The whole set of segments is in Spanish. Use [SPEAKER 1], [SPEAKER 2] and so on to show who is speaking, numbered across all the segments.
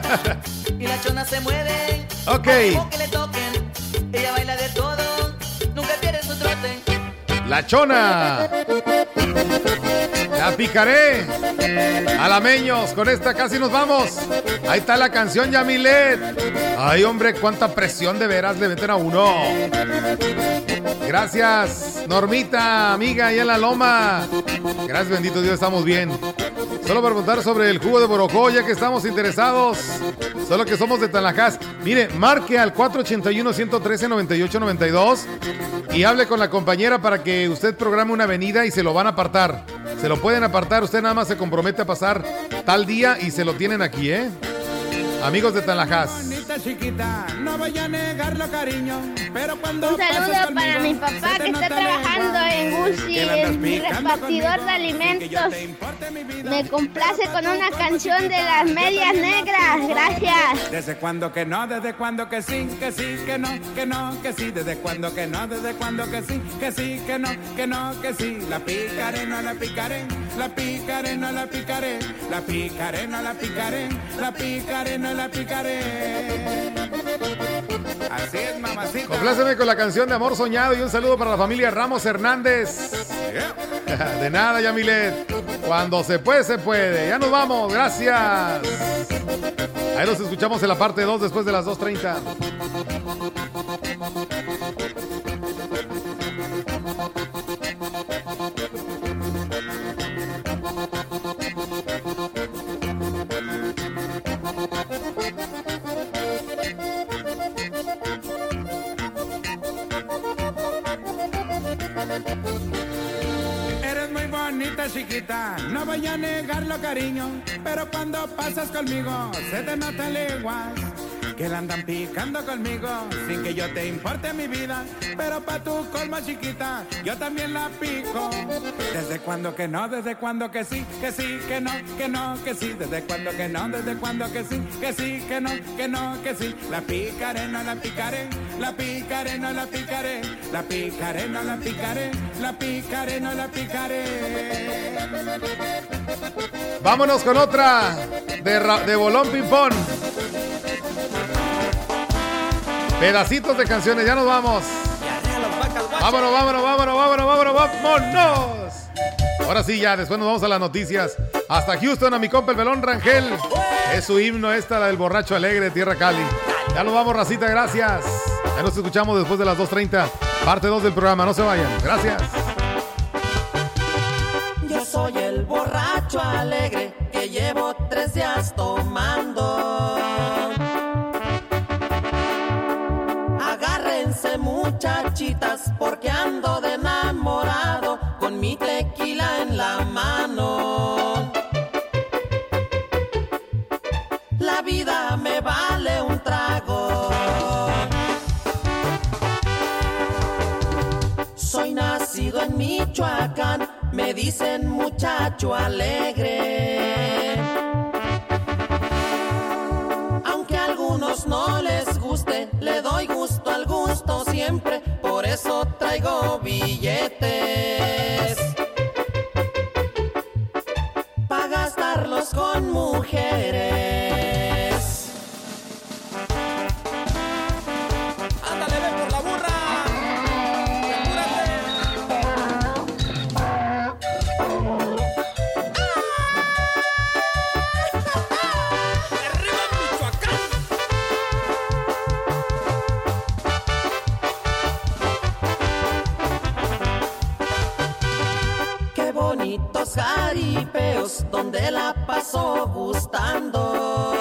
[SPEAKER 1] Y la chona se mueve.
[SPEAKER 2] Ok.
[SPEAKER 1] al ritmo que le toquen. Ella baila de todo. Nunca pierde su trote.
[SPEAKER 2] La chona. La picaré. Alameños, con esta casi nos vamos. Ahí está la canción Yamilet. Ay, hombre, cuánta presión de veras le meten a uno. Gracias, Normita, amiga, ahí en la loma. Gracias, bendito Dios, estamos bien. Solo para preguntar sobre el jugo de Borojó, ya que estamos interesados. Solo que somos de Tanajás. Mire, marque al 481-113-9892 y hable con la compañera para que usted programe una avenida y se lo van a apartar. Se lo pueden apartar, usted nada más se compromete a pasar tal día y se lo tienen aquí, ¿eh? Amigos de Tanajás.
[SPEAKER 3] Chiquita, no voy a negarlo cariño, pero cuando
[SPEAKER 4] Un saludo
[SPEAKER 3] conmigo,
[SPEAKER 4] para mi papá que está trabajando en Gucci, en repartidor de alimentos. Me complace con una canción de las medias negras. Gracias.
[SPEAKER 3] Desde cuando que no, desde cuando que sí, que sí, que no, que no, que sí, desde cuando que no, desde cuando que sí, que sí, que no, que no, que sí, la picaré, no la picaré, la picaré, no la picaré, la picaré, no la picaré, la picaré, no la picaré. Así es, mamacita.
[SPEAKER 2] Compláceme con la canción de Amor Soñado y un saludo para la familia Ramos Hernández. De nada, Yamilet. Cuando se puede, se puede. Ya nos vamos, gracias. Ahí nos escuchamos en la parte 2 después de las 2.30.
[SPEAKER 3] no voy a negarlo, cariño. Pero cuando pasas conmigo, se te notan leguas. Que la andan picando conmigo, sin que yo te importe mi vida. Pero pa' tu colma, chiquita, yo también la pico. Desde cuando que no, desde cuando que sí, que sí, que no, que no, que sí. Desde cuando que no, desde cuando que sí, que sí, que no, que no, que sí. La picaré, no la picaré, la picaré, no la picaré, la picaré, no la picaré, la picaré, no la picaré.
[SPEAKER 2] Vámonos con otra de, de Bolón Pimpón. Pedacitos de canciones, ya nos vamos. Vámonos, vámonos, vámonos, vámonos, vámonos, vámonos. Ahora sí, ya, después nos vamos a las noticias. Hasta Houston, a mi compa el Belón Rangel. Es su himno esta, la del borracho alegre Tierra Cali. Ya nos vamos, racita, gracias. Ya nos escuchamos después de las 2.30. Parte 2 del programa, no se vayan. Gracias.
[SPEAKER 1] Yo soy el borracho alegre que llevo tres días tomando. Porque ando de enamorado con mi tequila en la mano. La vida me vale un trago. Soy nacido en Michoacán, me dicen muchacho alegre. Aunque a algunos no les guste, le doy gusto al gusto siempre, eso traigo billetes. Jaripeos donde la pasó gustando.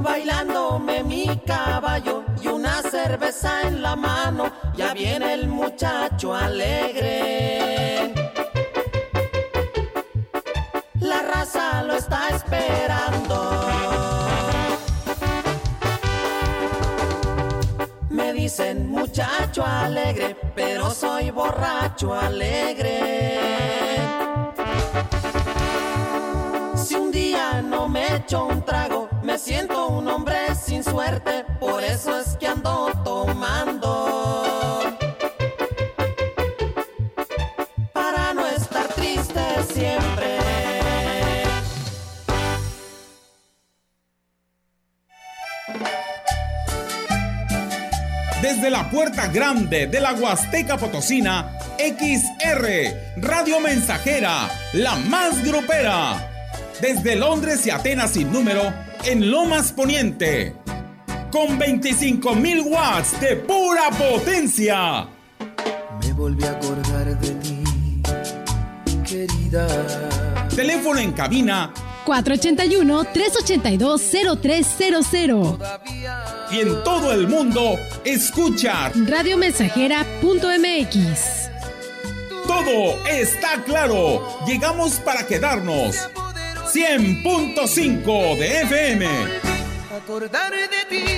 [SPEAKER 1] Bailándome mi caballo y una cerveza en la mano, ya viene el muchacho alegre. Muchacho alegre, pero soy borracho alegre. Si un día no me echo un trago, me siento un hombre sin suerte, por eso es que ando
[SPEAKER 5] grande de la Huasteca Potosina, XR, Radio Mensajera, la más grupera. Desde Londres y Atenas sin número, en Lomas Poniente. Con 25.000 watts de pura potencia.
[SPEAKER 6] Me volví a acordar de ti, querida.
[SPEAKER 5] Teléfono en cabina
[SPEAKER 7] 481-382-0300.
[SPEAKER 5] Y en todo el mundo, escucha
[SPEAKER 7] radiomensajera.mx.
[SPEAKER 5] Todo está claro. Llegamos para quedarnos. 100.5 de FM.
[SPEAKER 6] Acordar de ti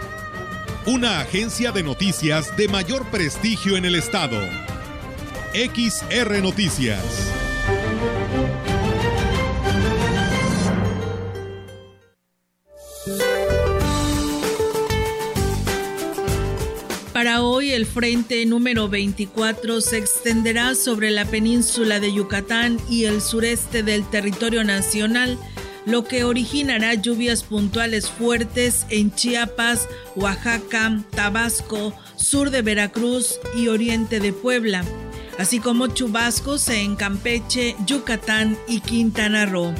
[SPEAKER 2] Una agencia de noticias de mayor prestigio en el estado. XR Noticias.
[SPEAKER 8] Para hoy el frente número 24 se extenderá sobre la península de Yucatán y el sureste del territorio nacional, lo que originará lluvias puntuales fuertes en Chiapas, Oaxaca, Tabasco, sur de Veracruz y oriente de Puebla, así como chubascos en Campeche, Yucatán y Quintana Roo.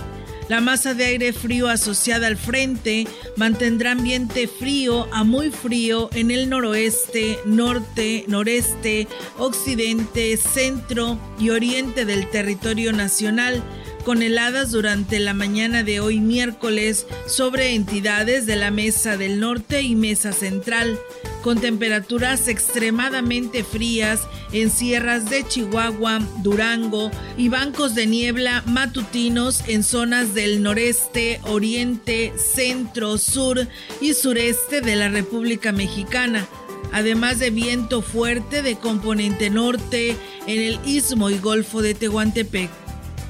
[SPEAKER 8] La masa de aire frío asociada al frente mantendrá ambiente frío a muy frío en el noroeste, norte, noreste, occidente, centro y oriente del territorio nacional, con heladas durante la mañana de hoy miércoles sobre entidades de la Mesa del Norte y Mesa Central, con temperaturas extremadamente frías en sierras de Chihuahua, Durango y bancos de niebla matutinos en zonas del noreste, oriente, centro, sur y sureste de la República Mexicana además de viento fuerte de componente norte en el istmo y golfo de Tehuantepec.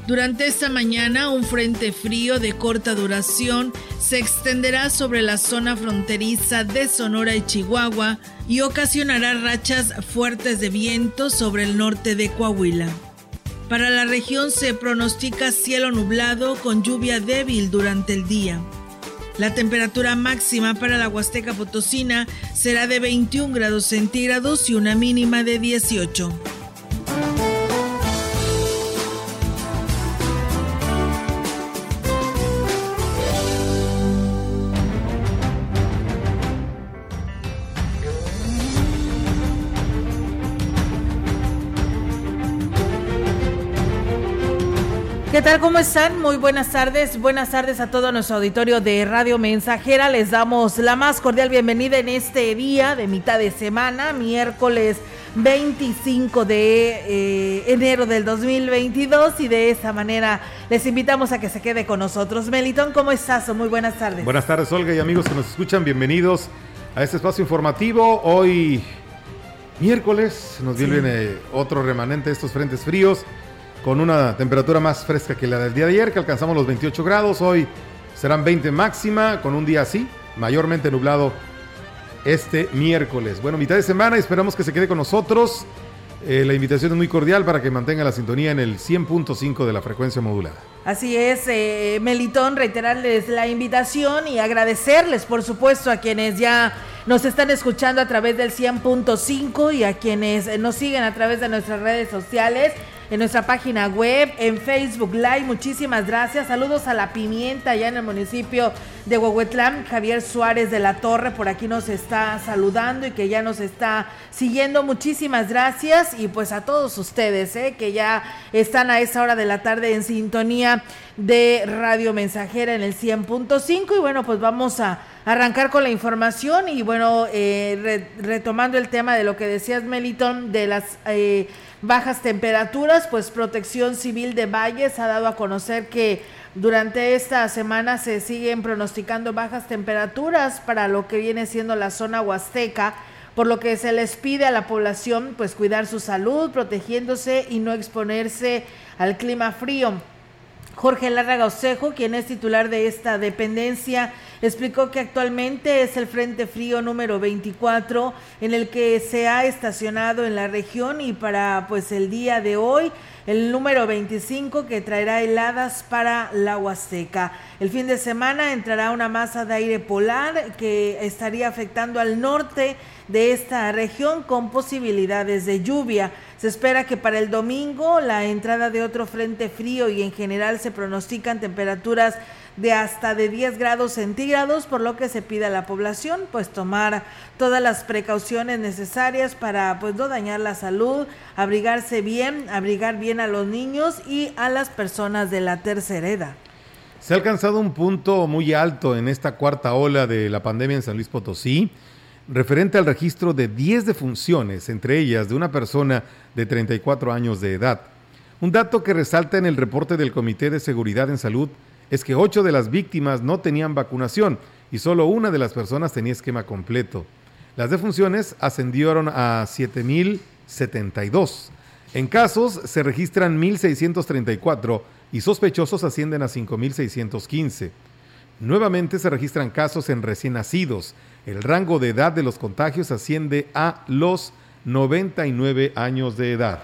[SPEAKER 8] Durante esta mañana, un frente frío de corta duración se extenderá sobre la zona fronteriza de Sonora y Chihuahua y ocasionará rachas fuertes de viento sobre el norte de Coahuila. Para la región se pronostica cielo nublado con lluvia débil durante el día. La temperatura máxima para la Huasteca Potosina será de 21 grados centígrados y una mínima de 18. ¿Qué tal? ¿Cómo están? Muy buenas tardes. Buenas tardes a todo nuestro auditorio de Radio Mensajera. Les damos la más cordial bienvenida en este día de mitad de semana, miércoles 25 de eh, enero del 2022 y de esta manera les invitamos a que se quede con nosotros. Melitón, ¿cómo estás? Muy buenas tardes.
[SPEAKER 9] Buenas tardes, Olga y amigos que nos escuchan. Bienvenidos a este espacio informativo. Hoy miércoles nos sí. viene otro remanente de estos frentes fríos con una temperatura más fresca que la del día de ayer, que alcanzamos los 28 grados. Hoy serán 20 máxima, con un día así, mayormente nublado este miércoles. Bueno, mitad de semana, esperamos que se quede con nosotros. Eh, la invitación es muy cordial para que mantenga la sintonía en el 100.5 de la frecuencia modulada.
[SPEAKER 8] Así es, eh, Melitón, reiterarles la invitación y agradecerles, por supuesto, a quienes ya nos están escuchando a través del 100.5 y a quienes nos siguen a través de nuestras redes sociales en nuestra página web, en Facebook Live. Muchísimas gracias. Saludos a la pimienta allá en el municipio de Huehuetlán, Javier Suárez de la Torre, por aquí nos está saludando y que ya nos está siguiendo. Muchísimas gracias y pues a todos ustedes ¿eh? que ya están a esa hora de la tarde en sintonía de Radio Mensajera en el 100.5 y bueno, pues vamos a arrancar con la información y bueno, eh, retomando el tema de lo que decías Meliton de las eh, bajas temperaturas, pues Protección Civil de Valles ha dado a conocer que durante esta semana se siguen pronosticando bajas temperaturas para lo que viene siendo la zona huasteca, por lo que se les pide a la población pues cuidar su salud, protegiéndose y no exponerse al clima frío. Jorge Larraga Osejo, quien es titular de esta dependencia, explicó que actualmente es el Frente Frío número 24 en el que se ha estacionado en la región y para pues el día de hoy el número 25 que traerá heladas para la Huasteca. El fin de semana entrará una masa de aire polar que estaría afectando al norte de esta región con posibilidades de lluvia. Se espera que para el domingo la entrada de otro frente frío y en general se pronostican temperaturas de hasta de 10 grados centígrados, por lo que se pide a la población pues tomar todas las precauciones necesarias para pues no dañar la salud, abrigarse bien, abrigar bien a los niños y a las personas de la tercera edad.
[SPEAKER 2] Se ha alcanzado un punto muy alto en esta cuarta ola de la pandemia en San Luis Potosí referente al registro de 10 defunciones, entre ellas de una persona de 34 años de edad. Un dato que resalta en el reporte del Comité de Seguridad en Salud es que 8 de las víctimas no tenían vacunación y solo una de las personas tenía esquema completo. Las defunciones ascendieron a 7.072. En casos se registran 1.634 y sospechosos ascienden a 5.615. Nuevamente se registran casos en recién nacidos el rango de edad de los contagios asciende a los 99 años de edad.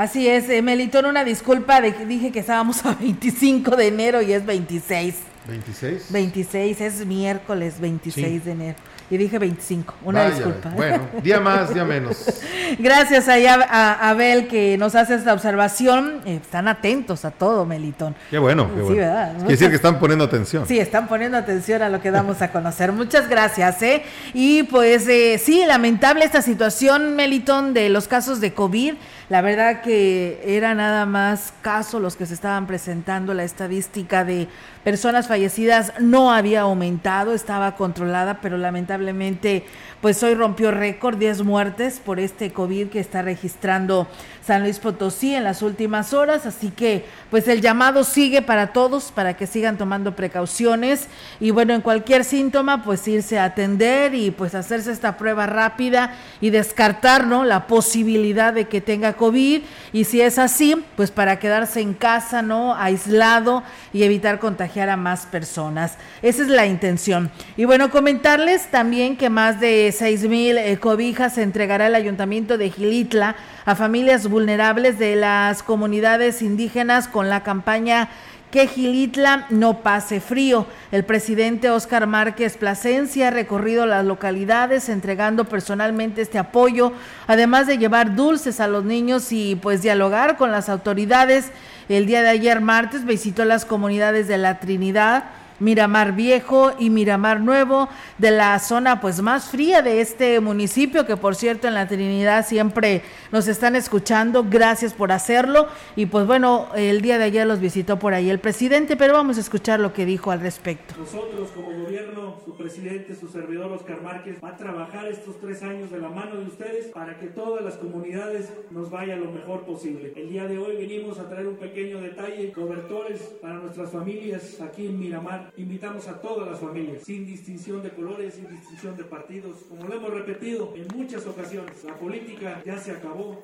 [SPEAKER 8] Así es, eh, Melitón, una disculpa, de que dije que estábamos a 25 de enero y es 26.
[SPEAKER 2] ¿26?
[SPEAKER 8] 26, es miércoles 26 de enero. Y dije 25, una disculpa.
[SPEAKER 2] Bueno, día más, día menos.
[SPEAKER 8] Gracias a Abel que nos hace esta observación. Eh, están atentos a todo, Melitón.
[SPEAKER 2] Qué bueno, qué sí, ¿verdad? Quiere decir que están poniendo atención.
[SPEAKER 8] Sí, están poniendo atención a lo que damos a conocer. Muchas gracias, ¿eh? Y pues eh, sí, lamentable esta situación, Melitón, de los casos de COVID. La verdad que era nada más casos los que se estaban presentando. La estadística de personas fallecidas no había aumentado, estaba controlada, pero lamentablemente pues hoy rompió récord, 10 muertes por este COVID que está registrando San Luis Potosí en las últimas horas, así que pues el llamado sigue para todos, para que sigan tomando precauciones y bueno, en cualquier síntoma pues irse a atender y pues hacerse esta prueba rápida y descartar, ¿no? La posibilidad de que tenga COVID y si es así, pues para quedarse en casa, ¿no? Aislado y evitar contagiar a más personas. Esa es la intención. Y bueno, comentarles también que más de seis mil eh, cobijas se entregará el Ayuntamiento de Gilitla a familias vulnerables de las comunidades indígenas con la campaña que Gilitla no pase frío. El presidente Óscar Márquez Plasencia ha recorrido las localidades entregando personalmente este apoyo, además de llevar dulces a los niños y pues dialogar con las autoridades. El día de ayer martes visitó las comunidades de la Trinidad, Miramar Viejo y Miramar Nuevo, de la zona pues más fría de este municipio, que por cierto en la Trinidad siempre nos están escuchando, gracias por hacerlo. Y pues bueno, el día de ayer los visitó por ahí el presidente, pero vamos a escuchar lo que dijo al respecto.
[SPEAKER 10] Nosotros como gobierno, su presidente, su servidor Oscar Márquez, va a trabajar estos tres años de la mano de ustedes para que todas las comunidades nos vaya lo mejor posible. El día de hoy venimos a traer un pequeño detalle, cobertores para nuestras familias aquí en Miramar Invitamos a todas las familias, sin distinción de colores, sin distinción de partidos. Como lo hemos repetido en muchas ocasiones, la política ya se acabó.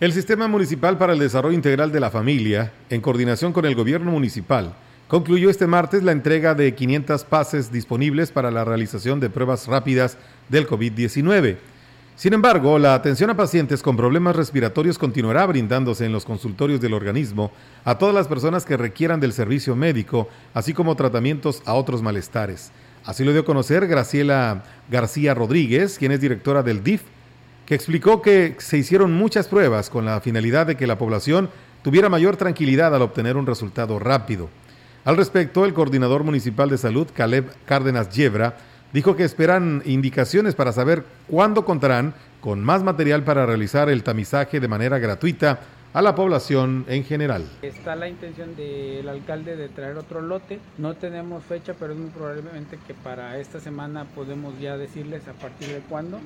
[SPEAKER 2] El Sistema Municipal para el Desarrollo Integral de la Familia, en coordinación con el Gobierno Municipal, concluyó este martes la entrega de 500 pases disponibles para la realización de pruebas rápidas del COVID-19 sin embargo, la atención a pacientes con problemas respiratorios continuará brindándose en los consultorios del organismo a todas las personas que requieran del servicio médico, así como tratamientos a otros malestares. Así lo dio a conocer Graciela García Rodríguez, quien es directora del DIF, que explicó que se hicieron muchas pruebas con la finalidad de que la población tuviera mayor tranquilidad al obtener un resultado rápido. Al respecto, el coordinador municipal de salud, Caleb Cárdenas Yebra, dijo que esperan indicaciones para saber cuándo contarán con más material para realizar el tamizaje de manera gratuita a la población en general.
[SPEAKER 11] Está la intención del alcalde de traer otro lote. No tenemos fecha, pero es muy probablemente que para esta semana podemos ya decirles a partir de cuándo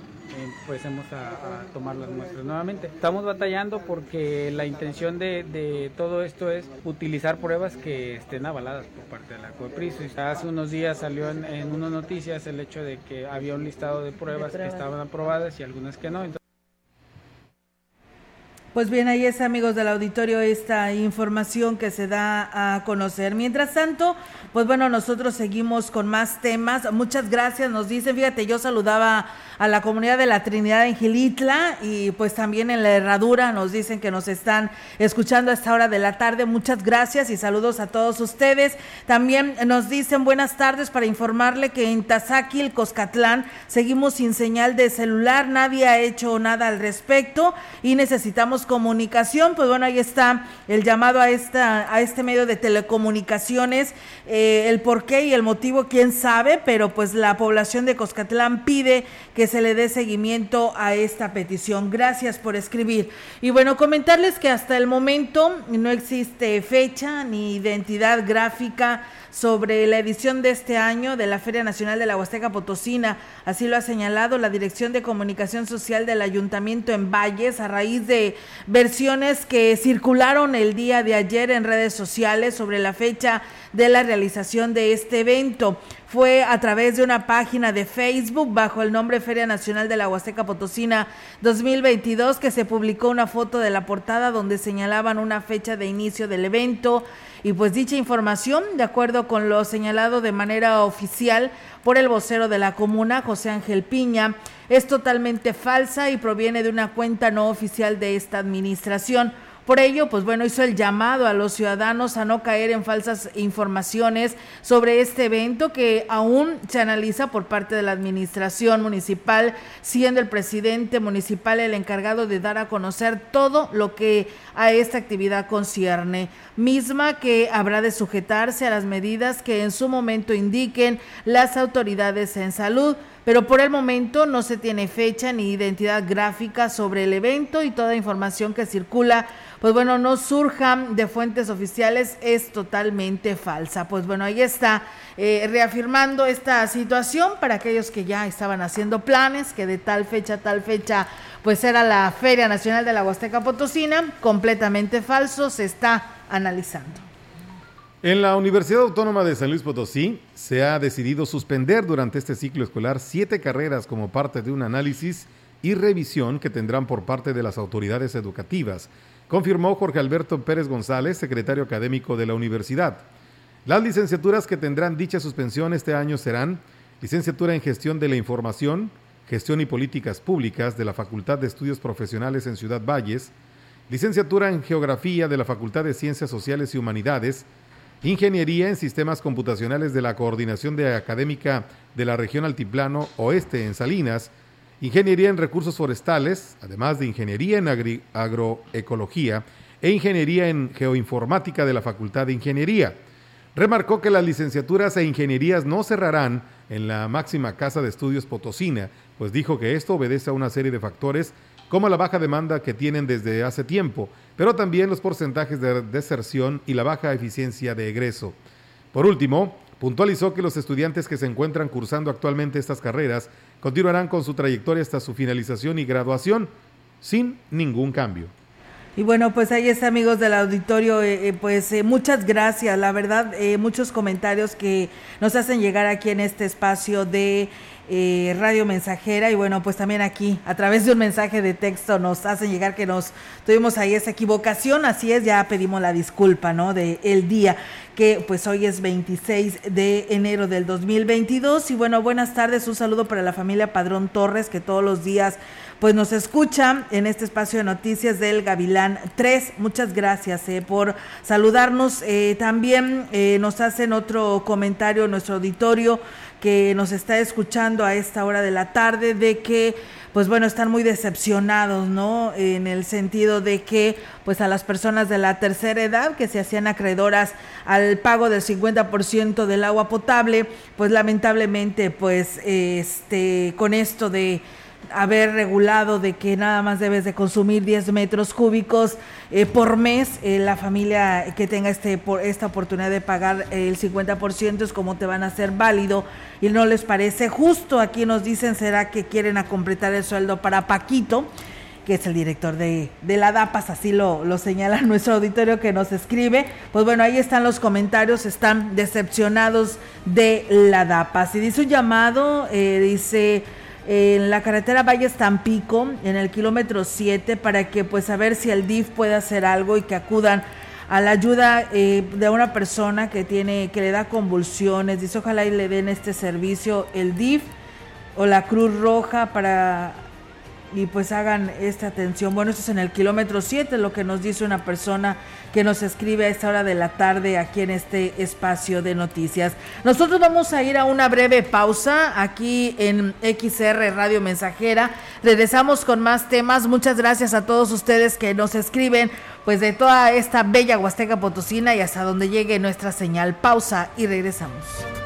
[SPEAKER 11] empecemos a, tomar las muestras nuevamente. Estamos batallando porque la intención de, todo esto es utilizar pruebas que estén avaladas por parte de la COEPRIS. Hace unos días salió en, en unas noticias el hecho de que había un listado de pruebas que estaban aprobadas y algunas que no.
[SPEAKER 8] Pues bien, ahí es, amigos del auditorio, esta información que se da a conocer. Mientras tanto, pues bueno, nosotros seguimos con más temas. Muchas gracias, nos dicen, fíjate, yo saludaba a la comunidad de la Trinidad en Gilitla y pues también en la Herradura nos dicen que nos están escuchando a esta hora de la tarde. Muchas gracias y saludos a todos ustedes. También nos dicen buenas tardes para informarle que en Tazaquil, Coscatlán, seguimos sin señal de celular, nadie ha hecho nada al respecto y necesitamos comunicación. Pues bueno, ahí está el llamado a, esta, a este medio de telecomunicaciones, eh, el por qué y el motivo, quién sabe, pero pues la población de Coscatlán pide que se le dé seguimiento a esta petición. Gracias por escribir. Y bueno, comentarles que hasta el momento no existe fecha ni identidad gráfica sobre la edición de este año de la Feria Nacional de la Huasteca Potosina. Así lo ha señalado la Dirección de Comunicación Social del Ayuntamiento en Valles a raíz de versiones que circularon el día de ayer en redes sociales sobre la fecha de la realización de este evento. Fue a través de una página de Facebook bajo el nombre Feria Nacional de la Huasteca Potosina 2022 que se publicó una foto de la portada donde señalaban una fecha de inicio del evento y pues dicha información, de acuerdo con lo señalado de manera oficial por el vocero de la comuna, José Ángel Piña, es totalmente falsa y proviene de una cuenta no oficial de esta administración. Por ello, pues bueno, hizo el llamado a los ciudadanos a no caer en falsas informaciones sobre este evento que aún se analiza por parte de la administración municipal, siendo el presidente municipal el encargado de dar a conocer todo lo que a esta actividad concierne, misma que habrá de sujetarse a las medidas que en su momento indiquen las autoridades en salud pero por el momento no se tiene fecha ni identidad gráfica sobre el evento y toda información que circula pues bueno, no surjan de fuentes oficiales es totalmente falsa. Pues bueno, ahí está eh, reafirmando esta situación para aquellos que ya estaban haciendo planes, que de tal fecha tal fecha pues era la Feria Nacional de la Huasteca Potosina, completamente falso, se está analizando.
[SPEAKER 2] En la Universidad Autónoma de San Luis Potosí se ha decidido suspender durante este ciclo escolar siete carreras como parte de un análisis y revisión que tendrán por parte de las autoridades educativas confirmó Jorge Alberto Pérez González, secretario académico de la universidad. Las licenciaturas que tendrán dicha suspensión este año serán licenciatura en gestión de la información, gestión y políticas públicas de la Facultad de Estudios Profesionales en Ciudad Valles, licenciatura en geografía de la Facultad de Ciencias Sociales y Humanidades, ingeniería en sistemas computacionales de la Coordinación de Académica de la Región Altiplano Oeste en Salinas, ingeniería en recursos forestales, además de ingeniería en agroecología e ingeniería en geoinformática de la Facultad de Ingeniería. Remarcó que las licenciaturas e ingenierías no cerrarán en la máxima casa de estudios Potosina, pues dijo que esto obedece a una serie de factores como la baja demanda que tienen desde hace tiempo, pero también los porcentajes de deserción y la baja eficiencia de egreso. Por último, puntualizó que los estudiantes que se encuentran cursando actualmente estas carreras continuarán con su trayectoria hasta su finalización y graduación sin ningún cambio.
[SPEAKER 8] Y bueno, pues ahí está, amigos del auditorio, eh, eh, pues eh, muchas gracias, la verdad, muchos comentarios que nos hacen llegar aquí en este espacio de Radio Mensajera y bueno, pues también aquí a través de un mensaje de texto nos hacen llegar que nos tuvimos ahí esa equivocación, así es, ya pedimos la disculpa, ¿no? De el día que pues hoy es 26 de enero del 2022 y bueno, buenas tardes, un saludo para la familia Padrón Torres que todos los días pues nos escucha en este espacio de noticias del Gavilán 3. Muchas gracias eh, por saludarnos. Eh, también eh, nos hacen otro comentario nuestro auditorio que nos está escuchando a esta hora de la tarde de que pues bueno, están muy decepcionados, ¿no? En el sentido de que pues a las personas de la tercera edad que se hacían acreedoras al pago del 50% del agua potable, pues lamentablemente pues este con esto de haber regulado de que nada más debes de consumir 10 metros cúbicos eh, por mes, eh, la familia que tenga este por esta oportunidad de pagar el 50% es como te van a hacer válido y no les parece justo. Aquí nos dicen, ¿será que quieren a completar el sueldo para Paquito? que es el director de, de la DAPAS, así lo, lo, señala nuestro auditorio que nos escribe. Pues bueno, ahí están los comentarios, están decepcionados de la DAPAS. Y dice un llamado, eh, dice en la carretera Valles Tampico, en el kilómetro 7, para que pues a ver si el DIF puede hacer algo y que acudan a la ayuda eh, de una persona que tiene, que le da convulsiones. Dice ojalá y le den este servicio el DIF o la Cruz Roja para y pues hagan esta atención. Bueno, esto es en el kilómetro 7, lo que nos dice una persona que nos escribe a esta hora de la tarde aquí en este espacio de noticias. Nosotros vamos a ir a una breve pausa aquí en XR Radio Mensajera. Regresamos con más temas. Muchas gracias a todos ustedes que nos escriben pues de toda esta bella Huasteca Potosina y hasta donde llegue nuestra señal. Pausa y regresamos.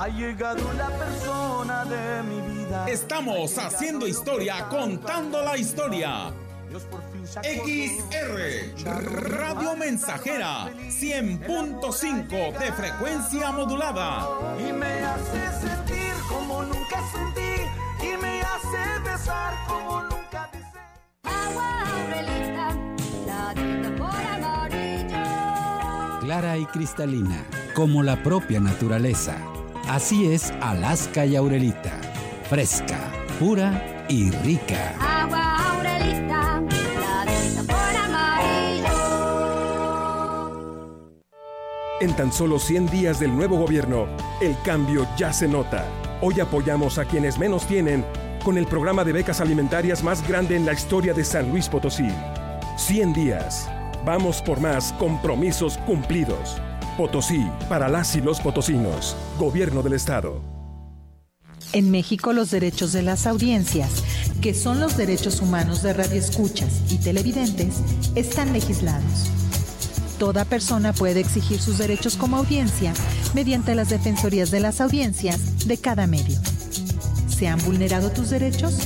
[SPEAKER 6] Ha llegado la persona de mi vida.
[SPEAKER 5] Estamos haciendo historia, contando la historia. XR Radio Mensajera 100.5 de frecuencia modulada.
[SPEAKER 6] Y me hace sentir como nunca sentí. Y me hace besar como nunca besé.
[SPEAKER 12] Agua Aurelita, ladita por amarillo.
[SPEAKER 13] Clara y cristalina, como la propia naturaleza. Así es Alaska y Aurelita. Fresca, pura y rica.
[SPEAKER 12] Agua Aurelita, por amarillo.
[SPEAKER 14] En tan solo 100 días del nuevo gobierno, el cambio ya se nota. Hoy apoyamos a quienes menos tienen con el programa de becas alimentarias más grande en la historia de San Luis Potosí. 100 días. Vamos por más compromisos cumplidos. Potosí, para las y los potosinos. Gobierno del Estado.
[SPEAKER 15] En México los derechos de las audiencias, que son los derechos humanos de radioescuchas y televidentes, están legislados. Toda persona puede exigir sus derechos como audiencia mediante las defensorías de las audiencias de cada medio. ¿Se han vulnerado tus derechos?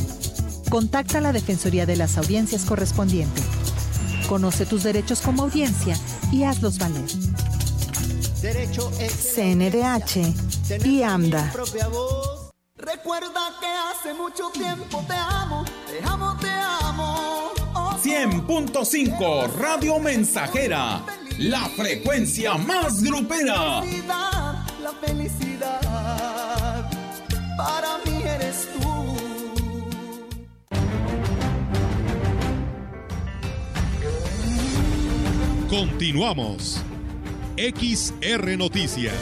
[SPEAKER 15] Contacta a la Defensoría de las Audiencias correspondiente. Conoce tus derechos como audiencia y hazlos valer.
[SPEAKER 6] Derecho
[SPEAKER 15] CNDH y AMDA.
[SPEAKER 6] Recuerda que hace mucho tiempo te amo, te amo, te amo. Oh,
[SPEAKER 5] 100.5 Radio Mensajera, la frecuencia más grupera.
[SPEAKER 6] felicidad, la felicidad, para mí eres tú.
[SPEAKER 16] Continuamos. XR Noticias.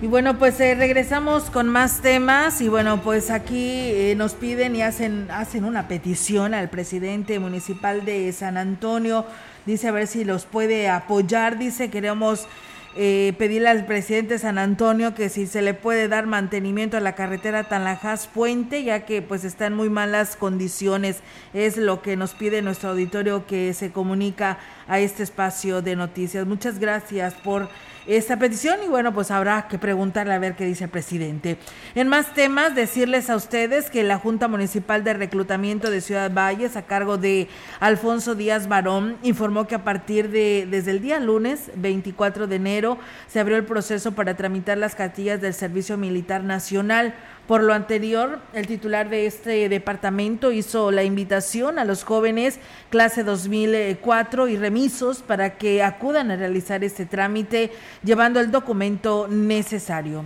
[SPEAKER 8] Y bueno, pues eh, regresamos con más temas y bueno, pues aquí eh, nos piden y hacen, hacen una petición al presidente municipal de San Antonio. Dice a ver si los puede apoyar. Dice queremos eh, pedirle al presidente San Antonio que si se le puede dar mantenimiento a la carretera Tanlajas Puente, ya que pues está en muy malas condiciones. Es lo que nos pide nuestro auditorio que se comunica a este espacio de noticias. Muchas gracias por esta petición y bueno, pues habrá que preguntarle a ver qué dice el presidente. En más temas, decirles a ustedes que la Junta Municipal de Reclutamiento de Ciudad Valles, a cargo de Alfonso Díaz Barón, informó que a partir de desde el día lunes 24 de enero se abrió el proceso para tramitar las cartillas del Servicio Militar Nacional. Por lo anterior, el titular de este departamento hizo la invitación a los jóvenes clase 2004 y remisos para que acudan a realizar este trámite llevando el documento necesario.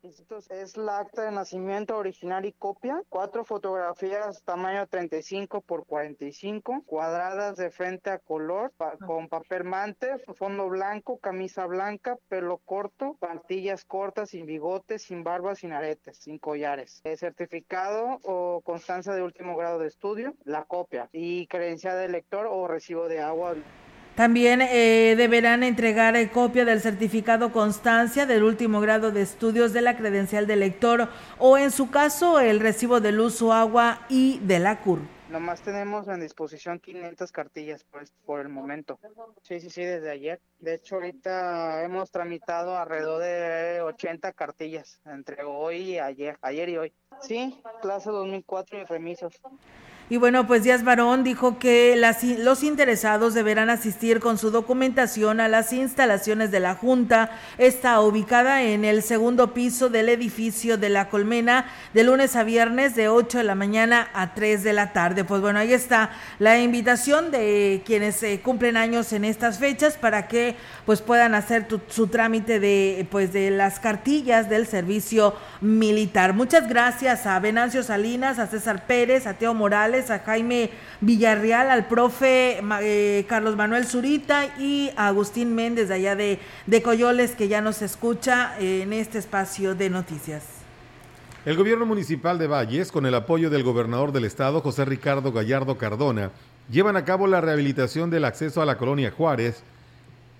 [SPEAKER 17] Requisitos es la acta de nacimiento original y copia, cuatro fotografías tamaño 35 por 45, cuadradas de frente a color, pa- con papel mante, fondo blanco, camisa blanca, pelo corto, plantillas cortas, sin bigotes, sin barba, sin aretes, sin collares. Eh, certificado o constancia de último grado de estudio, la copia y credencial de lector o recibo de agua.
[SPEAKER 8] También eh, deberán entregar eh, copia del certificado constancia del último grado de estudios de la credencial de lector o en su caso el recibo del uso agua y de la CUR.
[SPEAKER 17] Nomás tenemos en disposición 500 cartillas por, est- por el momento. Sí, sí, sí, desde ayer. De hecho, ahorita hemos tramitado alrededor de 80 cartillas entre hoy y ayer, ayer y hoy. Sí, clase 2004 y remisos.
[SPEAKER 8] Y bueno, pues Díaz Barón dijo que las, los interesados deberán asistir con su documentación a las instalaciones de la Junta. Está ubicada en el segundo piso del edificio de la Colmena de lunes a viernes de 8 de la mañana a 3 de la tarde. Pues bueno, ahí está la invitación de quienes eh, cumplen años en estas fechas para que pues puedan hacer su trámite de pues de las cartillas del servicio militar. Muchas gracias a Venancio Salinas, a César Pérez, a Teo Morales, a Jaime Villarreal, al profe eh, Carlos Manuel Zurita y a Agustín Méndez de allá de, de Coyoles que ya nos escucha en este espacio de noticias.
[SPEAKER 2] El gobierno municipal de Valles, con el apoyo del gobernador del estado, José Ricardo Gallardo Cardona, llevan a cabo la rehabilitación del acceso a la colonia Juárez,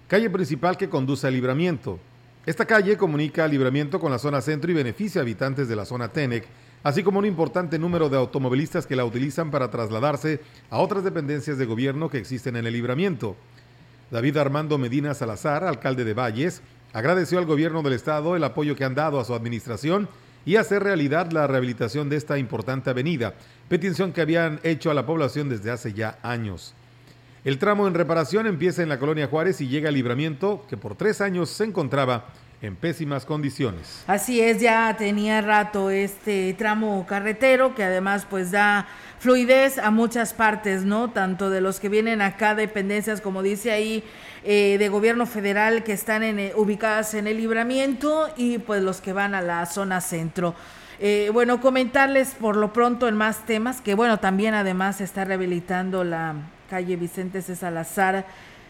[SPEAKER 2] calle principal que conduce al libramiento. Esta calle comunica al libramiento con la zona centro y beneficia a habitantes de la zona Tenec, así como un importante número de automovilistas que la utilizan para trasladarse a otras dependencias de gobierno que existen en el libramiento. David Armando Medina Salazar, alcalde de Valles, agradeció al gobierno del estado el apoyo que han dado a su administración y hacer realidad la rehabilitación de esta importante avenida, petición que habían hecho a la población desde hace ya años. El tramo en reparación empieza en la colonia Juárez y llega al libramiento que por tres años se encontraba en pésimas condiciones.
[SPEAKER 8] Así es, ya tenía rato este tramo carretero que además pues da fluidez a muchas partes, ¿no? Tanto de los que vienen acá, dependencias, como dice ahí, eh, de gobierno federal que están eh, ubicadas en el libramiento y pues los que van a la zona centro. Eh, bueno, comentarles por lo pronto en más temas que bueno, también además se está rehabilitando la calle Vicente C. Salazar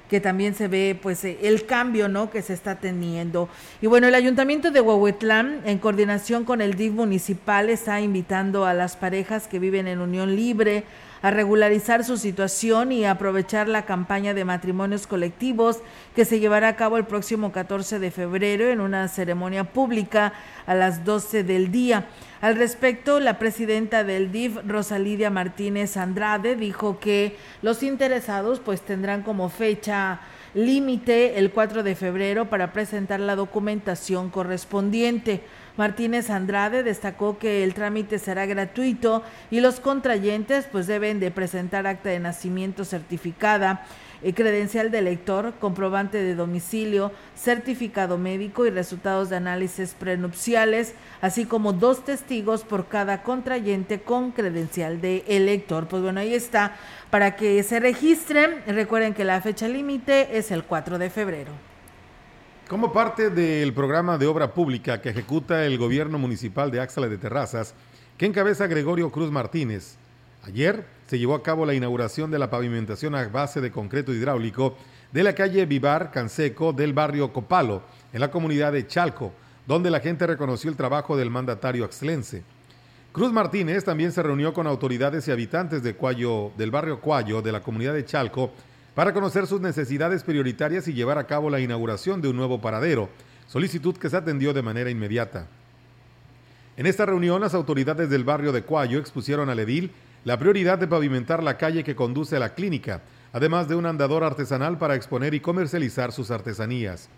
[SPEAKER 8] que también se ve pues eh, el cambio no que se está teniendo. Y bueno el ayuntamiento de Huehuetlán en coordinación con el DIF municipal está invitando a las parejas que viven en unión libre a regularizar su situación y aprovechar la campaña de matrimonios colectivos que se llevará a cabo el próximo 14 de febrero en una ceremonia pública a las 12 del día. Al respecto, la presidenta del DIF, Rosalidia Martínez Andrade, dijo que los interesados pues tendrán como fecha límite el 4 de febrero para presentar la documentación correspondiente. Martínez Andrade destacó que el trámite será gratuito y los contrayentes pues deben de presentar acta de nacimiento certificada, eh, credencial de elector, comprobante de domicilio, certificado médico y resultados de análisis prenupciales, así como dos testigos por cada contrayente con credencial de elector. Pues bueno, ahí está para que se registren. Recuerden que la fecha límite es el 4 de febrero.
[SPEAKER 2] Como parte del programa de obra pública que ejecuta el gobierno municipal de Axala de Terrazas, que encabeza Gregorio Cruz Martínez, ayer se llevó a cabo la inauguración de la pavimentación a base de concreto hidráulico de la calle Vivar Canseco del barrio Copalo, en la comunidad de Chalco, donde la gente reconoció el trabajo del mandatario axlense. Cruz Martínez también se reunió con autoridades y habitantes de Cuayo, del barrio Cuayo de la comunidad de Chalco para conocer sus necesidades prioritarias y llevar a cabo la inauguración de un nuevo paradero, solicitud que se atendió de manera inmediata. En esta reunión, las autoridades del barrio de Cuayo expusieron al edil la prioridad de pavimentar la calle que conduce a la clínica, además de un andador artesanal para exponer y comercializar sus artesanías.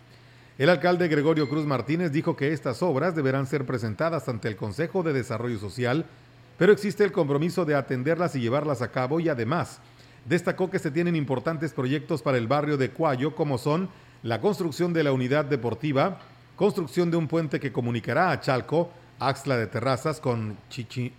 [SPEAKER 2] El alcalde Gregorio Cruz Martínez dijo que estas obras deberán ser presentadas ante el Consejo de Desarrollo Social, pero existe el compromiso de atenderlas y llevarlas a cabo y además destacó que se tienen importantes proyectos para el barrio de Cuayo como son la construcción de la unidad deportiva, construcción de un puente que comunicará a Chalco, Axla de Terrazas con Chichi,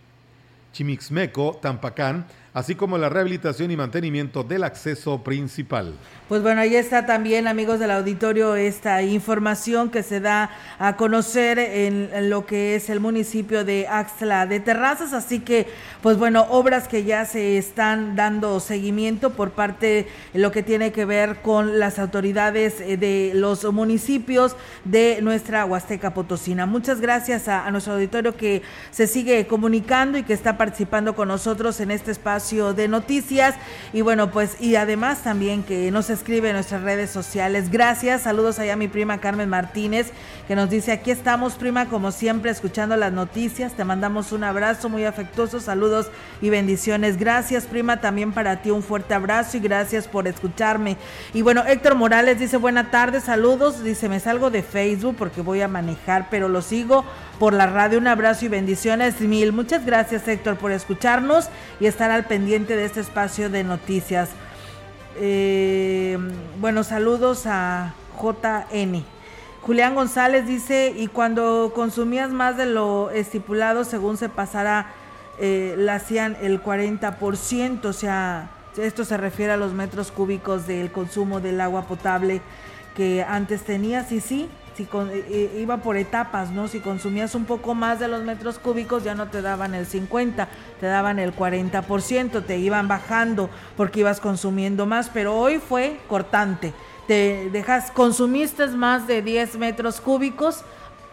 [SPEAKER 2] Chimixmeco, Tampacán, así como la rehabilitación y mantenimiento del acceso principal.
[SPEAKER 8] Pues bueno, ahí está también, amigos del auditorio, esta información que se da a conocer en lo que es el municipio de Axla de Terrazas. Así que, pues bueno, obras que ya se están dando seguimiento por parte de lo que tiene que ver con las autoridades eh, de los municipios de nuestra Huasteca Potosina. Muchas gracias a, a nuestro auditorio que se sigue comunicando y que está participando con nosotros en este espacio de noticias. Y bueno, pues, y además también que nos escribe en nuestras redes sociales. Gracias, saludos allá a mi prima Carmen Martínez, que nos dice, aquí estamos, prima, como siempre, escuchando las noticias. Te mandamos un abrazo muy afectuoso, saludos y bendiciones. Gracias, prima, también para ti un fuerte abrazo y gracias por escucharme. Y bueno, Héctor Morales dice, buena tarde, saludos. Dice, me salgo de Facebook porque voy a manejar, pero lo sigo por la radio. Un abrazo y bendiciones mil. Muchas gracias, Héctor, por escucharnos y estar al pendiente de este espacio de noticias. Eh, bueno, saludos a JN. Julián González dice, y cuando consumías más de lo estipulado, según se pasara, eh, la hacían el 40%, o sea, esto se refiere a los metros cúbicos del consumo del agua potable que antes tenías, y sí, si con, eh, iba por etapas, ¿no? Si consumías un poco más de los metros cúbicos ya no te daban el 50, te daban el 40%, te iban bajando porque ibas consumiendo más, pero hoy fue cortante. Te dejas, consumiste más de 10 metros cúbicos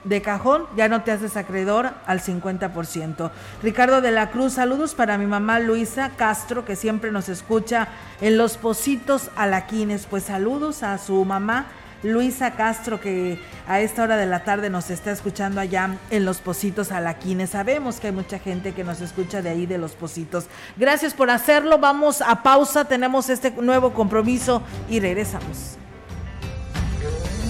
[SPEAKER 8] de cajón, ya no te haces acreedor al 50%. Ricardo de la Cruz, saludos para mi mamá Luisa Castro, que siempre nos escucha en los Positos Alaquines. Pues saludos a su mamá Luisa Castro, que a esta hora de la tarde nos está escuchando allá en Los Positos Alaquines. Sabemos que hay mucha gente que nos escucha de ahí de Los Positos. Gracias por hacerlo. Vamos a pausa. Tenemos este nuevo compromiso y regresamos.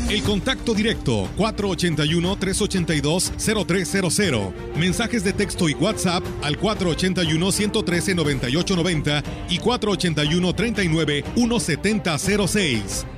[SPEAKER 16] El contacto directo 481-382-0300. Mensajes de texto y WhatsApp al 481-113-9890 y 481-39-1706.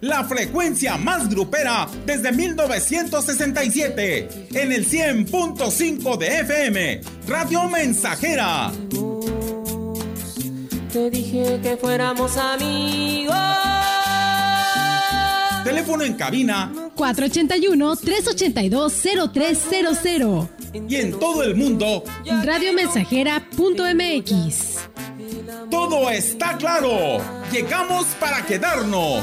[SPEAKER 5] La frecuencia más grupera desde 1967, en el 100.5 de FM, Radio Mensajera.
[SPEAKER 1] Te dije que fuéramos amigos.
[SPEAKER 5] Teléfono en cabina
[SPEAKER 7] 481-382-0300.
[SPEAKER 5] y en todo el mundo,
[SPEAKER 7] Radiomensajera.mx.
[SPEAKER 5] todo está claro. Llegamos para quedarnos.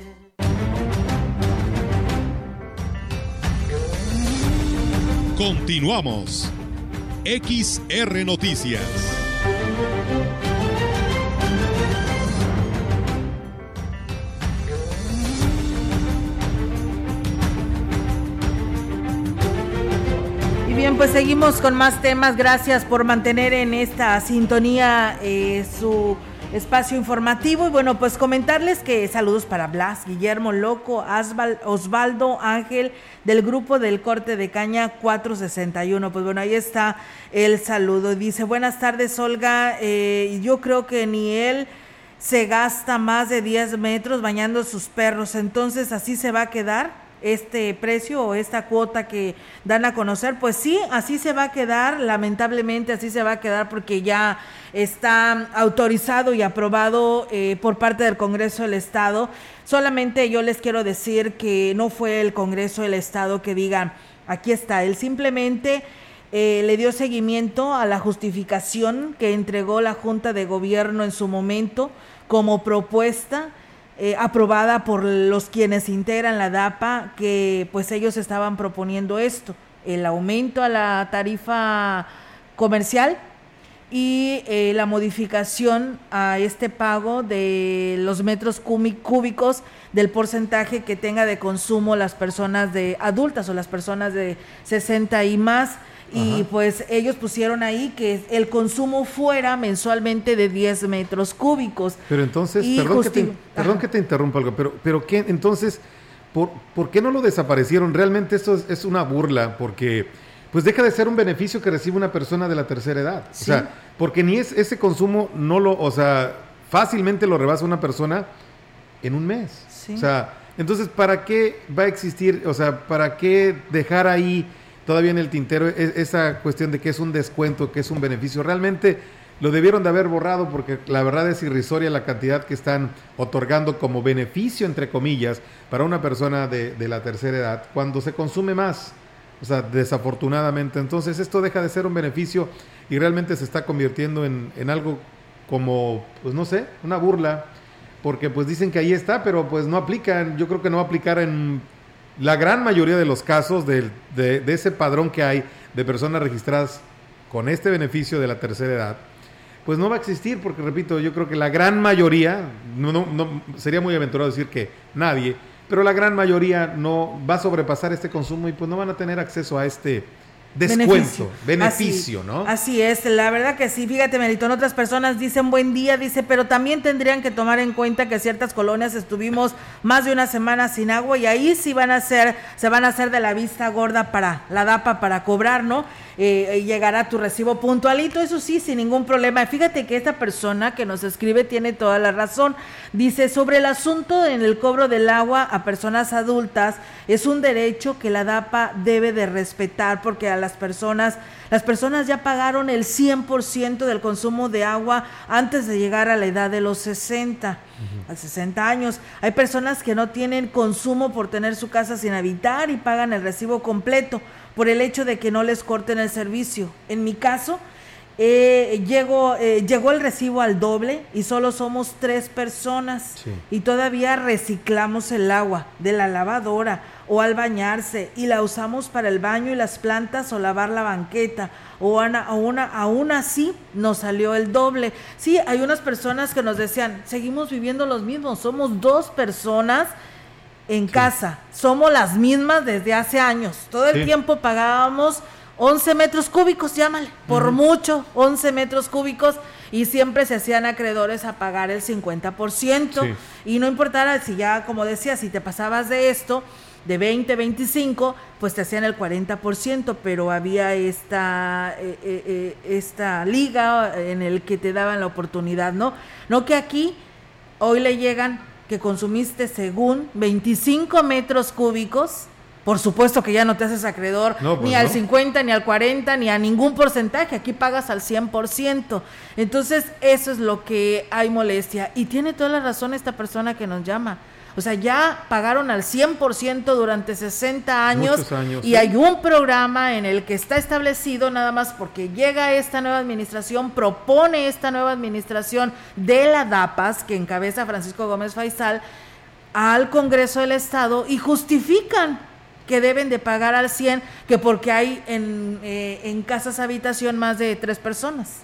[SPEAKER 16] Continuamos. XR Noticias.
[SPEAKER 8] Y bien, pues seguimos con más temas. Gracias por mantener en esta sintonía eh, su espacio informativo. Y bueno, pues comentarles que saludos para Blas, Guillermo Loco, Osvaldo Ángel del grupo del corte de caña 461. Pues bueno, ahí está el saludo. Dice, buenas tardes, Olga. Eh, yo creo que ni él se gasta más de 10 metros bañando sus perros. Entonces, así se va a quedar este precio o esta cuota que dan a conocer, pues sí, así se va a quedar, lamentablemente así se va a quedar porque ya está autorizado y aprobado eh, por parte del Congreso del Estado. Solamente yo les quiero decir que no fue el Congreso del Estado que diga, aquí está, él simplemente eh, le dio seguimiento a la justificación que entregó la Junta de Gobierno en su momento como propuesta eh, aprobada por los quienes integran la DAPA, que pues ellos estaban proponiendo esto, el aumento a la tarifa comercial y eh, la modificación a este pago de los metros cúbicos del porcentaje que tenga de consumo las personas de adultas o las personas de 60 y más. Y
[SPEAKER 2] Ajá.
[SPEAKER 8] pues ellos pusieron ahí que el consumo fuera mensualmente de 10 metros cúbicos.
[SPEAKER 2] Pero entonces, perdón, que te, perdón que te interrumpa algo, pero, pero ¿qué? Entonces, ¿por, por qué no lo desaparecieron? Realmente esto es, es una burla, porque pues deja de ser un beneficio que recibe una persona de la tercera edad.
[SPEAKER 8] Sí.
[SPEAKER 2] O sea, porque ni es ese consumo, no lo, o sea, fácilmente lo rebasa una persona en un mes.
[SPEAKER 8] Sí.
[SPEAKER 2] O sea, entonces, ¿para qué va a existir, o sea, para qué dejar ahí todavía en el tintero esa cuestión de que es un descuento, que es un beneficio? Realmente lo debieron de haber borrado porque la verdad es irrisoria la cantidad que están otorgando como beneficio, entre comillas, para una persona de, la tercera edad, cuando se consume más. O sea, desafortunadamente. Entonces esto deja de ser un beneficio y realmente se está convirtiendo en, algo como, pues no sé, una burla. Porque pues dicen que ahí está, pero pues no aplican. Yo creo que no va aplicar en la gran mayoría de los casos de, ese padrón que hay de personas registradas con este beneficio de la tercera edad. pues no va a existir, porque repito, yo creo que la gran mayoría, no, no- sería muy aventurado decir que nadie, pero la gran mayoría no va a sobrepasar este consumo y pues no van a tener acceso a este descuento, beneficio,
[SPEAKER 8] Así-
[SPEAKER 2] ¿no?
[SPEAKER 8] Así es, la verdad que sí. Fíjate, Melitón, otras personas dicen buen día, dice, pero también tendrían que tomar en cuenta que ciertas colonias estuvimos más de una semana sin agua y ahí sí van a hacer, se van a hacer de la vista gorda para la DAPA para cobrar, ¿no? Eh, y llegará tu recibo puntualito, eso sí, sin ningún problema. Fíjate que esta persona que nos escribe tiene toda la razón. Dice, sobre el asunto en el cobro del agua a personas adultas, es un derecho que la DAPA debe de respetar porque a las personas, las personas ya pagaron el 100% del consumo de agua antes de llegar a la edad de los 60 a 60 años. Hay personas que no tienen consumo por tener su casa sin habitar y pagan el recibo completo por el hecho de que no les corten el servicio. En mi caso, eh, llegó, eh, llegó el recibo al doble y solo somos tres personas
[SPEAKER 2] Sí.
[SPEAKER 8] y todavía reciclamos el agua de la lavadora o al bañarse y la usamos para el baño y las plantas o lavar la banqueta o ana- a una, aún así nos salió el doble. Sí, hay unas personas que nos decían, seguimos viviendo los mismos, somos dos personas en casa, somos las mismas desde hace años, todo el
[SPEAKER 2] Sí.
[SPEAKER 8] tiempo pagábamos 11 metros cúbicos, llámale, por mucho, 11 metros cúbicos y siempre se hacían acreedores a pagar el 50%.
[SPEAKER 2] Sí.
[SPEAKER 8] Y no importara si ya, como decía, si te pasabas de esto, de 20, 25, pues te hacían el 40%, pero había esta, eh, eh, eh, esta liga en el que te daban la oportunidad, ¿no? No que aquí hoy le llegan que consumiste según 25 metros cúbicos. Por supuesto que ya no te haces acreedor
[SPEAKER 2] No, pues
[SPEAKER 8] ni al
[SPEAKER 2] no.
[SPEAKER 8] 50, ni al 40, ni a ningún porcentaje. Aquí pagas al 100%. Entonces, eso es lo que hay molestia. Y tiene toda la razón esta persona que nos llama. O sea, ya pagaron al 100% durante 60 años, y
[SPEAKER 2] sí.
[SPEAKER 8] hay un programa en el que está establecido nada más porque llega esta nueva administración, propone esta nueva administración de la DAPAS que encabeza Francisco Gómez Faisal al Congreso del Estado y justifican que deben de pagar al 100, que porque hay en, eh, en casas habitación más de tres personas.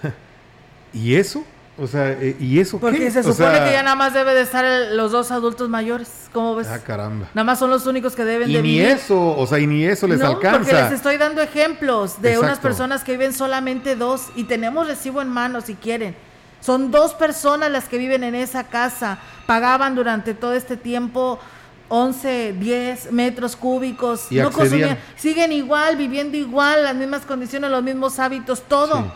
[SPEAKER 2] ¿Y eso? O sea, eh, ¿y eso
[SPEAKER 8] Porque
[SPEAKER 2] qué?
[SPEAKER 8] se
[SPEAKER 2] O
[SPEAKER 8] supone
[SPEAKER 2] sea,
[SPEAKER 8] que ya nada más debe de estar el- los dos adultos mayores. ¿Cómo ves?
[SPEAKER 2] Ah, caramba.
[SPEAKER 8] Nada más son los únicos que deben
[SPEAKER 2] Y
[SPEAKER 8] de
[SPEAKER 2] ni
[SPEAKER 8] vivir.
[SPEAKER 2] eso, o sea, y ni eso les
[SPEAKER 8] no,
[SPEAKER 2] alcanza.
[SPEAKER 8] porque les estoy dando ejemplos de unas personas que viven solamente dos y tenemos recibo en mano si quieren. Son dos personas las que viven en esa casa. Pagaban durante todo este tiempo 11, 10 metros cúbicos.
[SPEAKER 2] Y
[SPEAKER 8] no consumían. Siguen igual, viviendo igual, las mismas condiciones, los mismos hábitos, todo.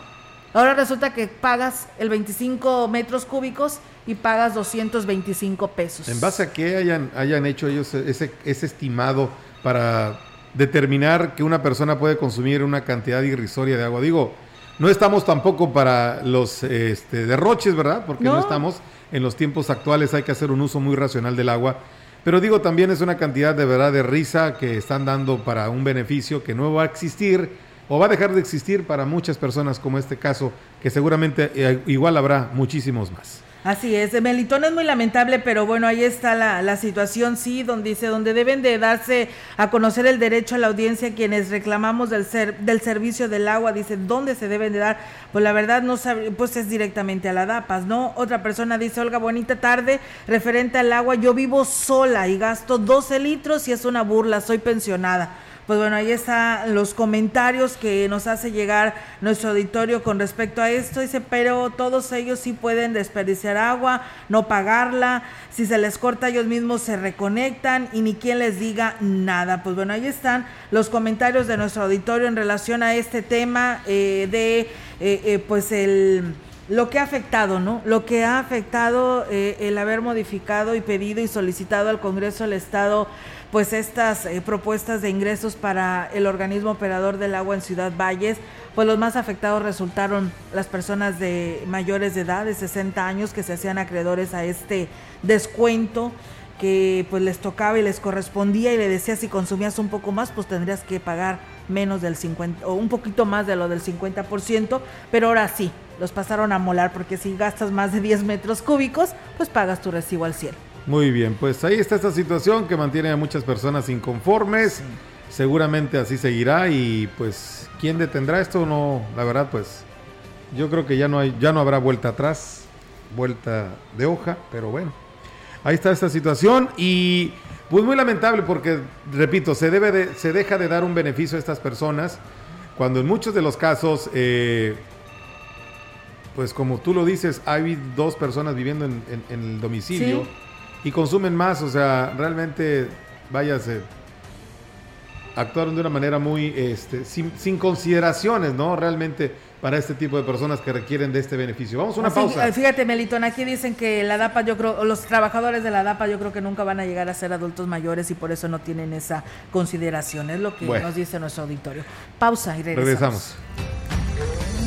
[SPEAKER 8] Ahora resulta que pagas el 25 metros cúbicos y pagas 225 pesos.
[SPEAKER 2] ¿En base a qué hayan, hayan hecho ellos ese, ese estimado para determinar que una persona puede consumir una cantidad irrisoria de agua? Digo, no estamos tampoco para los este, derroches, ¿verdad? Porque no.
[SPEAKER 8] No.
[SPEAKER 2] estamos en los tiempos actuales, hay que hacer un uso muy racional del agua. Pero digo, también es una cantidad de verdad de risa que están dando para un beneficio que no va a existir o va a dejar de existir para muchas personas como este caso, que seguramente eh, igual habrá muchísimos más.
[SPEAKER 8] Así es, Melitón es muy lamentable, pero bueno, ahí está la, la situación, sí, donde dice, donde deben de darse a conocer el derecho a la audiencia quienes reclamamos del ser, del servicio del agua, dice, ¿dónde se deben de dar? Pues la verdad no sabe, pues es directamente a la DAPAS, ¿no? Otra persona dice, Olga, bonita tarde, referente al agua, yo vivo sola y gasto 12 litros y es una burla, soy pensionada. Pues bueno, ahí están los comentarios que nos hace llegar nuestro auditorio con respecto a esto. Dice, pero todos ellos sí pueden desperdiciar agua, no pagarla. Si se les corta, ellos mismos se reconectan y ni quien les diga nada. Pues bueno, ahí están los comentarios de nuestro auditorio en relación a este tema eh, de, eh, eh, pues el lo que ha afectado, ¿no? Lo que ha afectado eh, el haber modificado y pedido y solicitado al Congreso del Estado, pues estas eh, propuestas de ingresos para el organismo operador del agua en Ciudad Valles, pues los más afectados resultaron las personas de mayores de edad, de 60 años, que se hacían acreedores a este descuento que pues les tocaba y les correspondía y le decía si consumías un poco más pues tendrías que pagar menos del 50 o un poquito más de lo del 50%, pero ahora sí, los pasaron a molar porque si gastas más de 10 metros cúbicos, pues pagas tu recibo al cielo.
[SPEAKER 2] Muy bien, pues ahí está esta situación que mantiene a muchas personas inconformes. Seguramente así seguirá y pues quién detendrá esto no, la verdad pues Yo creo que ya no hay, ya no habrá vuelta atrás, vuelta de hoja, pero bueno. Ahí está esta situación y pues muy lamentable porque, repito, se debe de, se deja de dar un beneficio a estas personas cuando en muchos de los casos, eh, pues como tú lo dices, hay dos personas viviendo en, en- en el domicilio y consumen más, o sea, realmente, váyase, actuaron de una manera muy, este, sin, sin consideraciones, ¿no? Realmente para este tipo de personas que requieren de este beneficio. Vamos a una
[SPEAKER 8] Así,
[SPEAKER 2] pausa.
[SPEAKER 8] eh, Fíjate, Melitón, aquí dicen que la DAPA, yo creo, los trabajadores de la DAPA, yo creo que nunca van a llegar a ser adultos mayores y por eso no tienen esa consideración. Es lo que
[SPEAKER 2] Bueno.
[SPEAKER 8] nos dice nuestro auditorio. Pausa y regresamos.
[SPEAKER 2] Regresamos.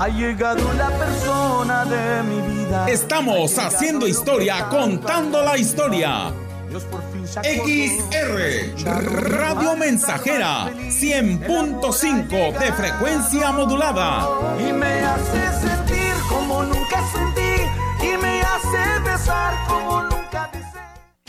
[SPEAKER 6] Ha llegado la persona de mi vida.
[SPEAKER 5] Estamos haciendo historia, contando la historia. XR Radio Mensajera 100.5 de frecuencia modulada.
[SPEAKER 6] Y me hace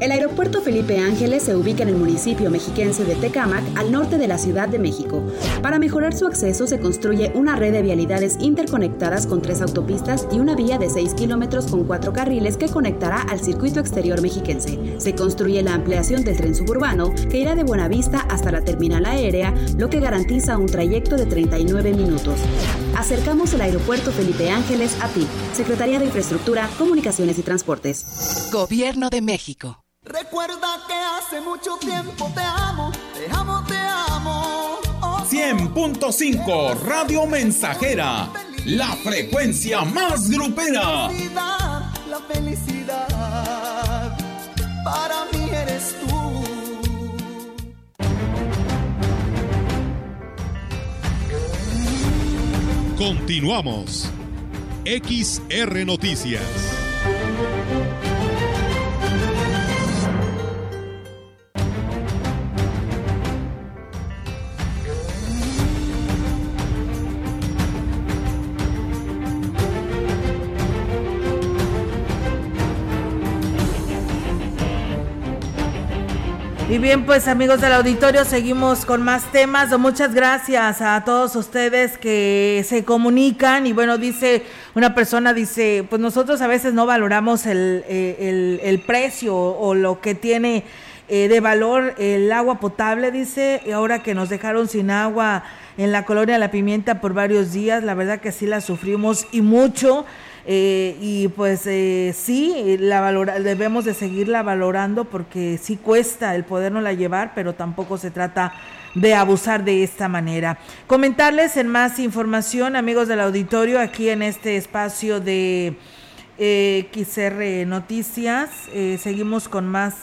[SPEAKER 18] El aeropuerto Felipe Ángeles se ubica en el municipio mexiquense de Tecámac, al norte de la Ciudad de México. Para mejorar su acceso se construye una red de vialidades interconectadas con tres autopistas y una vía de 6 kilómetros con cuatro carriles que conectará al circuito exterior mexiquense. Se construye la ampliación del tren suburbano que irá de Buenavista hasta la terminal aérea, lo que garantiza un trayecto de 39 minutos. Acercamos el aeropuerto Felipe Ángeles a ti, Secretaría de Infraestructura, Comunicaciones y Transportes.
[SPEAKER 19] Gobierno de México.
[SPEAKER 6] Recuerda que hace mucho tiempo te amo, te amo, te amo. Oh,
[SPEAKER 5] 100.5 Radio Mensajera. La frecuencia más grupera.
[SPEAKER 6] felicidad, la felicidad, para mí eres tú.
[SPEAKER 16] Continuamos. XR Noticias.
[SPEAKER 8] Y bien, pues amigos del auditorio, seguimos con más temas. Muchas gracias a todos ustedes que se comunican. Y bueno, dice una persona, dice, pues nosotros a veces no valoramos el, eh, el- precio o lo que tiene eh, de valor el agua potable, dice, ahora que nos dejaron sin agua en la colonia La Pimienta por varios días, la verdad que sí la sufrimos y mucho. Eh, y pues eh, sí, la valora, debemos de seguirla valorando porque sí cuesta el podernosla llevar, pero tampoco se trata de abusar de esta manera. Comentarles en más información, amigos del auditorio, aquí en este espacio de eh, XR Noticias, eh, seguimos con más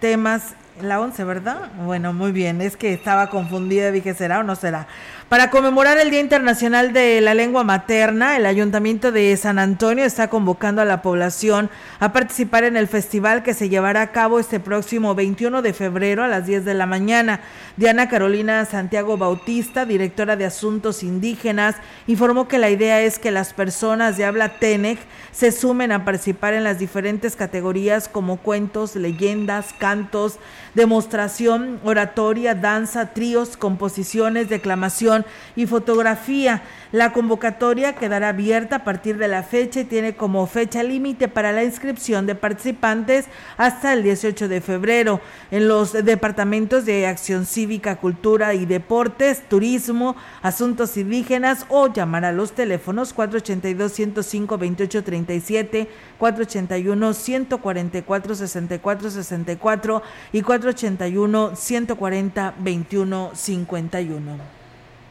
[SPEAKER 8] temas. La 11, ¿verdad? Bueno, muy bien, es que estaba confundida, dije, ¿será o no será? Para conmemorar el Día Internacional de la Lengua Materna, el Ayuntamiento de San Antonio está convocando a la población a participar en el festival que se llevará a cabo este próximo 21 de febrero a las 10 de la mañana. Diana Carolina Santiago Bautista, directora de Asuntos Indígenas, informó que la idea es que las personas de habla Tenec se sumen a participar en las diferentes categorías como cuentos, leyendas, cantos, demostración, oratoria, danza, tríos, composiciones, declamación y fotografía. La convocatoria quedará abierta a partir de la fecha y tiene como fecha límite para la inscripción de participantes hasta el 18 de febrero en los departamentos de Acción Cívica, Cultura y Deportes, Turismo, Asuntos Indígenas o llamar a los teléfonos 482-105-2837, 481-144-6464 y 481-140-2151.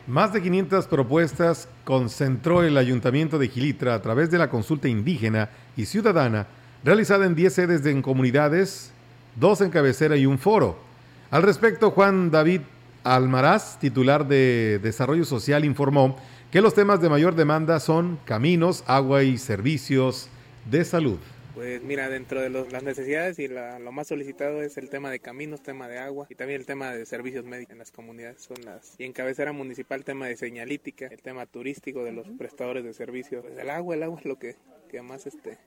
[SPEAKER 2] Más de 500 propuestas concentró el Ayuntamiento de Gilitra a través de la consulta indígena y ciudadana realizada en 10 sedes de en comunidades, dos en cabecera y un foro. Al respecto, Juan David Almaraz, titular de Desarrollo Social, informó que los temas de mayor demanda son caminos, agua y servicios de salud.
[SPEAKER 20] Pues mira, dentro de los- las necesidades y la- lo más solicitado es el tema de caminos, tema de agua y también el tema de servicios médicos en las comunidades. Son las y en cabecera municipal tema de señalítica, el tema turístico de los prestadores de servicios. Pues el agua, el agua es lo que, que más este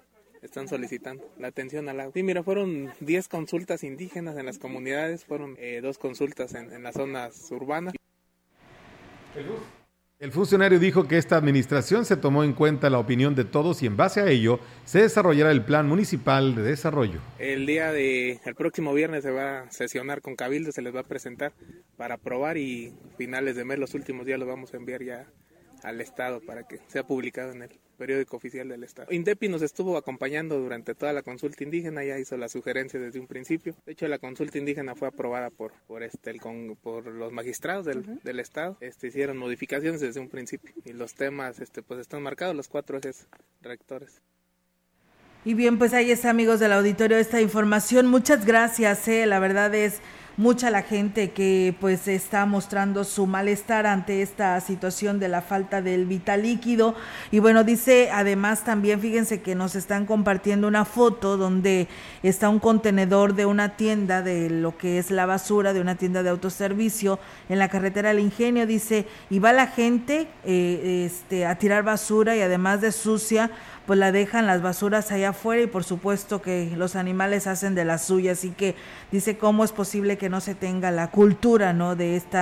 [SPEAKER 20] están solicitando, la atención al agua. Sí, mira, fueron 10 consultas indígenas en las comunidades, fueron eh, dos consultas en, en las zonas urbanas.
[SPEAKER 2] El funcionario dijo que esta administración se tomó en cuenta la opinión de todos y en base a ello se desarrollará el plan municipal de desarrollo.
[SPEAKER 20] El día de el próximo viernes se va a sesionar con Cabildo, se les va a presentar para aprobar y finales de mes, los últimos días los vamos a enviar ya al Estado para que sea publicado en el periódico oficial del Estado. Indepi nos estuvo acompañando durante toda la consulta indígena, ya hizo la sugerencia desde un principio. De hecho, la consulta indígena fue aprobada por por este el con- por los magistrados del, del Estado. Este hicieron modificaciones desde un principio y los temas este pues están marcados los cuatro ejes rectores.
[SPEAKER 8] Y bien, pues ahí está, amigos del auditorio, esta información. Muchas gracias, eh, la verdad es mucha la gente que pues está mostrando su malestar ante esta situación de la falta del vital líquido. Y bueno dice además también fíjense que nos están compartiendo una foto donde está un contenedor de una tienda de lo que es la basura de una tienda de autoservicio en la carretera del Ingenio. Dice y va la gente eh, este a tirar basura y además de sucia pues la dejan las basuras allá afuera y por supuesto que los animales hacen de la suya, así que dice cómo es posible que no se tenga la cultura, ¿no? de este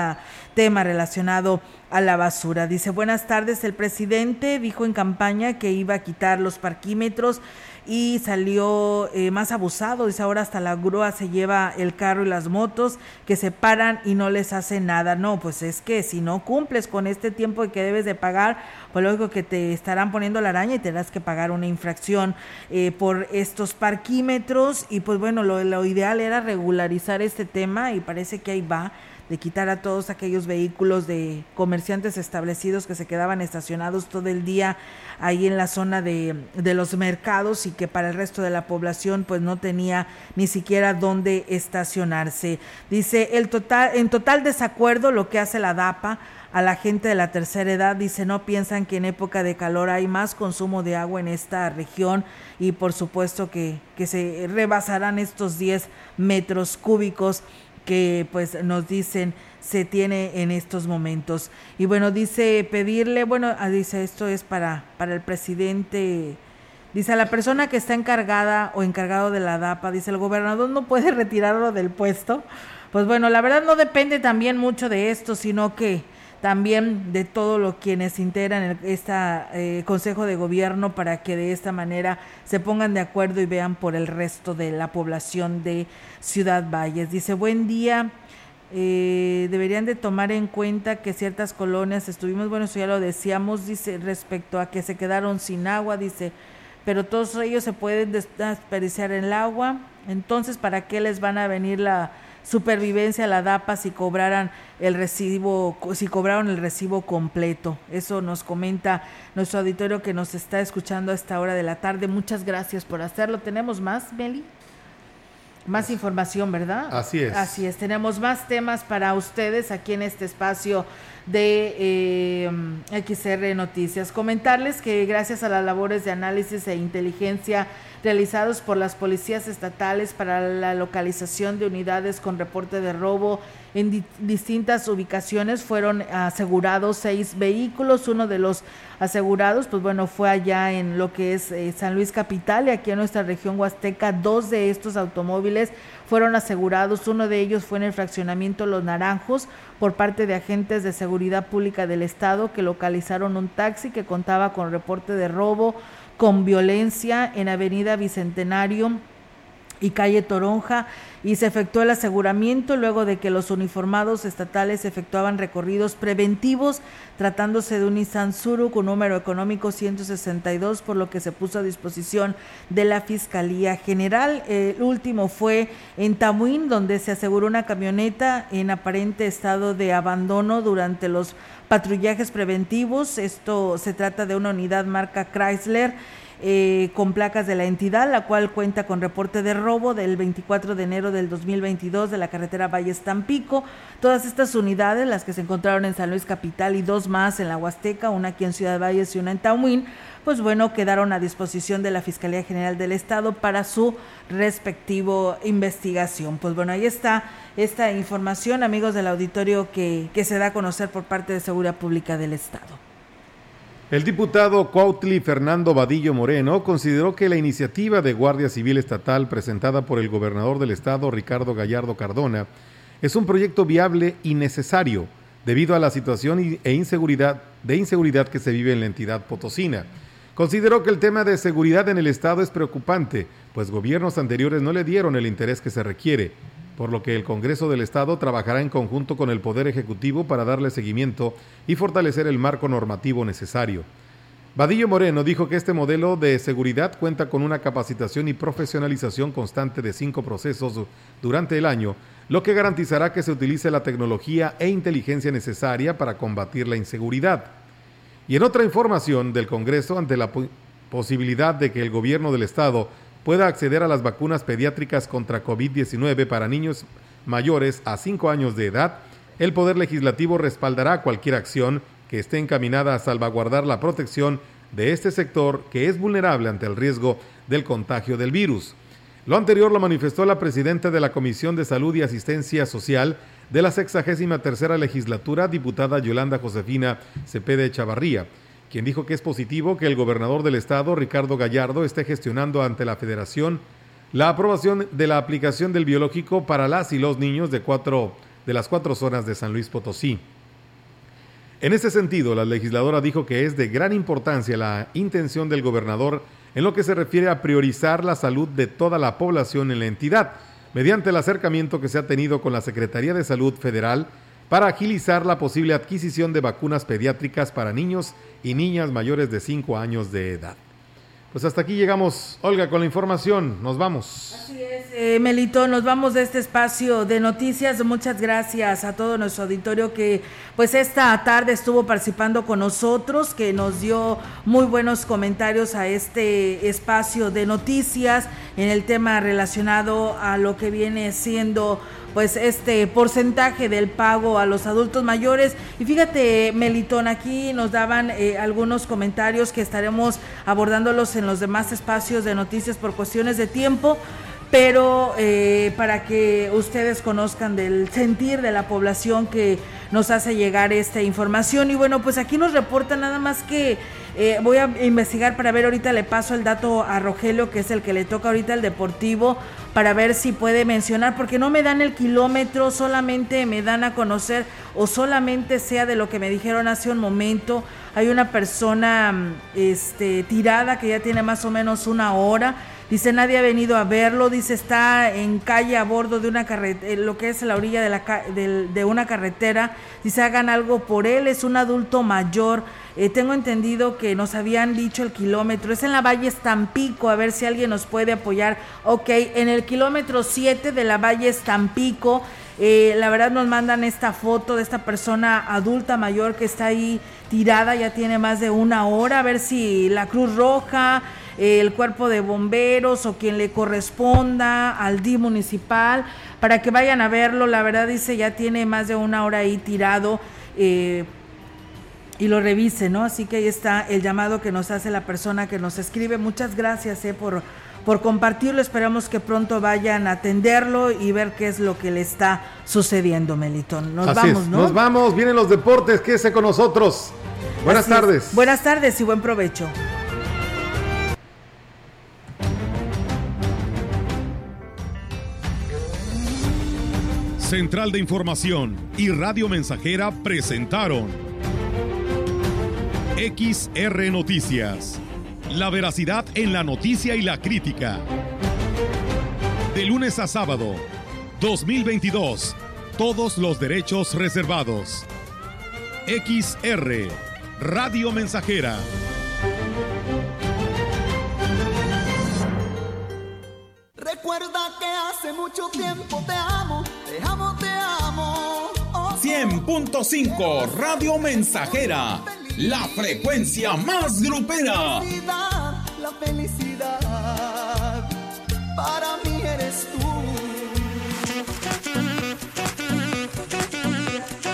[SPEAKER 8] tema relacionado a la basura. Dice, "Buenas tardes, el presidente dijo en campaña que iba a quitar los parquímetros y salió eh, más abusado. Dice ahora hasta la grúa se lleva el carro y las motos que se paran y no les hace nada. No, pues es que si no cumples con este tiempo que debes de pagar, pues lógico que te estarán poniendo la araña y tendrás que pagar una infracción eh, por estos parquímetros. Y pues bueno, lo, lo ideal era regularizar este tema y parece que ahí va de quitar a todos aquellos vehículos de comerciantes establecidos que se quedaban estacionados todo el día ahí en la zona de, de los mercados y que para el resto de la población pues no tenía ni siquiera dónde estacionarse. Dice, el total, en total desacuerdo lo que hace la DAPA a la gente de la tercera edad, dice, no piensan que en época de calor hay más consumo de agua en esta región y por supuesto que, que se rebasarán estos 10 metros cúbicos que pues nos dicen se tiene en estos momentos. Y bueno, dice pedirle, bueno, ah, dice esto es para, para el presidente, dice a la persona que está encargada o encargado de la DAPA, dice el gobernador no puede retirarlo del puesto. Pues bueno, la verdad no depende también mucho de esto, sino que también de todos los quienes integran este Consejo de Gobierno para que de esta manera se pongan de acuerdo y vean por el resto de la población de Ciudad Valles. Dice, buen día. Eh, deberían de tomar en cuenta que ciertas colonias estuvimos, bueno, eso ya lo decíamos, dice, respecto a que se quedaron sin agua, dice, pero todos ellos se pueden desperdiciar en el agua, entonces, ¿para qué les van a venir la supervivencia la DAPA si cobraran el recibo, si cobraron el recibo completo. Eso nos comenta nuestro auditorio que nos está escuchando a esta hora de la tarde. Muchas gracias por hacerlo. ¿Tenemos más, Meli? Más información, ¿verdad?
[SPEAKER 2] Así es.
[SPEAKER 8] Así es. Tenemos más temas para ustedes aquí en este espacio de eh, XR Noticias. Comentarles que gracias a las labores de análisis e inteligencia realizados por las policías estatales para la localización de unidades con reporte de robo en di- distintas ubicaciones fueron asegurados seis vehículos. Uno de los asegurados, pues bueno, fue allá en lo que es eh, San Luis Capital y aquí en nuestra región Huasteca. Dos de estos automóviles fueron asegurados. Uno de ellos fue en el fraccionamiento Los Naranjos por parte de agentes de seguridad pública del estado que localizaron un taxi que contaba con reporte de robo con violencia en Avenida Bicentenario y calle Toronja y se efectuó el aseguramiento luego de que los uniformados estatales efectuaban recorridos preventivos tratándose de un Nissan Suru con número económico 162 por lo que se puso a disposición de la Fiscalía General. El último fue en Tamuín donde se aseguró una camioneta en aparente estado de abandono durante los patrullajes preventivos. Esto se trata de una unidad marca Chrysler eh, con placas de la entidad, la cual cuenta con reporte de robo del 24 de enero del 2022 de la carretera Valles Tampico. Todas estas unidades, las que se encontraron en San Luis Capital y dos más en la Huasteca, una aquí en Ciudad Valles y una en Tamuín, pues bueno, quedaron a disposición de la Fiscalía General del Estado para su respectivo investigación. Pues bueno, ahí está esta información, amigos del auditorio, que, que se da a conocer por parte de Seguridad Pública del Estado.
[SPEAKER 2] El diputado Cuautli Fernando Vadillo Moreno consideró que la iniciativa de Guardia Civil Estatal presentada por el gobernador del estado, Ricardo Gallardo Cardona, es un proyecto viable y necesario debido a la situación e inseguridad, de inseguridad que se vive en la entidad potosina. Consideró que el tema de seguridad en el estado es preocupante, pues gobiernos anteriores no le dieron el interés que se requiere, por lo que el Congreso del Estado trabajará en conjunto con el Poder Ejecutivo para darle seguimiento y fortalecer el marco normativo necesario. Vadillo Moreno dijo que este modelo de seguridad cuenta con una capacitación y profesionalización constante de cinco procesos du- durante el año, lo que garantizará que se utilice la tecnología e inteligencia necesaria para combatir la inseguridad. Y en otra información del Congreso, ante la po- posibilidad de que el gobierno del Estado pueda acceder a las vacunas pediátricas contra COVID-19 para niños mayores a 5 años de edad, el Poder Legislativo respaldará cualquier acción que esté encaminada a salvaguardar la protección de este sector que es vulnerable ante el riesgo del contagio del virus. Lo anterior lo manifestó la presidenta de la Comisión de Salud y Asistencia Social de la 63 legislatura, diputada Yolanda Josefina Cepede Chavarría, quien dijo que es positivo que el gobernador del estado, Ricardo Gallardo, esté gestionando ante la federación la aprobación de la aplicación del biológico para las y los niños de, cuatro, de las cuatro zonas de San Luis Potosí. En ese sentido, la legisladora dijo que es de gran importancia la intención del gobernador en lo que se refiere a priorizar la salud de toda la población en la entidad, mediante el acercamiento que se ha tenido con la Secretaría de Salud Federal para agilizar la posible adquisición de vacunas pediátricas para niños y niñas mayores de 5 años de edad. Pues hasta aquí llegamos, Olga, con la información. Nos vamos.
[SPEAKER 8] Así es, eh, Melito, nos vamos de este espacio de noticias. Muchas gracias a todo nuestro auditorio que pues esta tarde estuvo participando con nosotros, que nos dio muy buenos comentarios a este espacio de noticias en el tema relacionado a lo que viene siendo pues este porcentaje del pago a los adultos mayores. Y fíjate, Melitón, aquí nos daban eh, algunos comentarios que estaremos abordándolos en los demás espacios de noticias por cuestiones de tiempo pero eh, para que ustedes conozcan del sentir de la población que nos hace llegar esta información. Y bueno, pues aquí nos reporta nada más que eh, voy a investigar para ver, ahorita le paso el dato a Rogelio, que es el que le toca ahorita el deportivo, para ver si puede mencionar, porque no me dan el kilómetro, solamente me dan a conocer o solamente sea de lo que me dijeron hace un momento. Hay una persona mm, este, tirada que ya tiene más o menos una hora. Dice, nadie ha venido a verlo. Dice, está en calle a bordo de una carretera, lo que es la orilla de, la, del- de una carretera. Dice, hagan algo por él. Es un adulto mayor. Eh, tengo entendido que nos habían dicho el kilómetro. Es en la Valle Estampico. A ver si alguien nos puede apoyar. Ok, en el kilómetro 7 de la Valle Estampico. Eh, la verdad nos mandan esta foto de esta persona adulta mayor que está ahí tirada, ya tiene más de una hora, a ver si la Cruz Roja, eh, el cuerpo de bomberos o quien le corresponda al DI municipal para que vayan a verlo. La verdad dice ya tiene más de una hora ahí tirado. Y lo revise, ¿no? Así que ahí está el llamado que nos hace la persona que nos escribe. Muchas gracias eh, por, por compartirlo. Esperamos que pronto vayan a atenderlo y ver qué es lo que le está sucediendo, Melitón. Nos
[SPEAKER 2] Así
[SPEAKER 8] vamos,
[SPEAKER 2] es,
[SPEAKER 8] ¿no?
[SPEAKER 2] Nos vamos, vienen los deportes, quédese con nosotros. Buenas
[SPEAKER 8] Así es.
[SPEAKER 2] tardes.
[SPEAKER 8] Buenas tardes y buen provecho.
[SPEAKER 16] Central de Información y Radio Mensajera presentaron XR Noticias. La veracidad en la noticia y la crítica. De lunes a sábado, 2022. Todos los derechos reservados. XR, Radio Mensajera.
[SPEAKER 6] Recuerda que hace mucho tiempo te amo, te amo, te amo. Oh,
[SPEAKER 5] 100.5 Radio Mensajera, la frecuencia más grupera.
[SPEAKER 6] felicidad, la felicidad, para mí eres tú.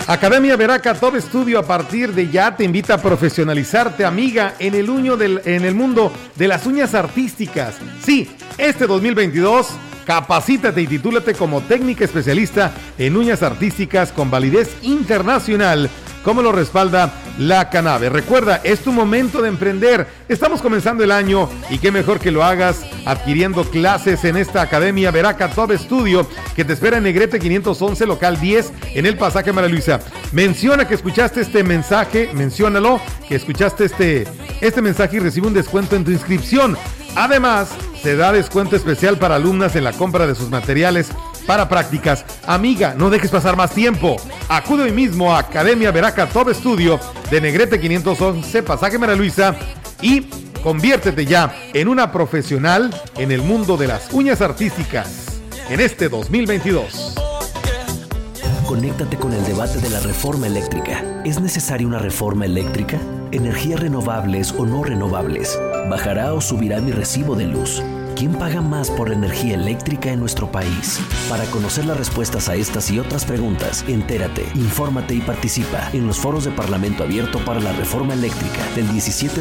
[SPEAKER 2] Academia Veraca Top Studio a partir de ya te invita a profesionalizarte, amiga, en el, uño del, en el mundo de las uñas artísticas. Sí, este 2022 capacítate y titúlate como técnica especialista en uñas artísticas con validez internacional, como lo respalda la Canabe. Recuerda, es tu momento de emprender. Estamos comenzando el año y qué mejor que lo hagas adquiriendo clases en esta Academia Veraca Top Studio que te espera en Negrete 511, local 10, en el pasaje María Luisa. Menciona que escuchaste este mensaje, menciónalo, que escuchaste este, este mensaje y recibe un descuento en tu inscripción. Además, se da descuento especial para alumnas en la compra de sus materiales para prácticas. Amiga, no dejes pasar más tiempo. Acude hoy mismo a Academia Veraca Top Studio de Negrete 511, pasaje María Luisa y conviértete ya en una profesional en el mundo de las uñas artísticas en este 2022.
[SPEAKER 21] Conéctate con el debate de la reforma eléctrica. ¿Es necesaria una reforma eléctrica? ¿Energías renovables o no renovables? ¿Bajará o subirá mi recibo de luz? ¿Quién paga más por la energía eléctrica en nuestro país? Para conocer las respuestas a estas y otras preguntas, entérate, infórmate y participa en los foros de Parlamento Abierto para la Reforma Eléctrica del 17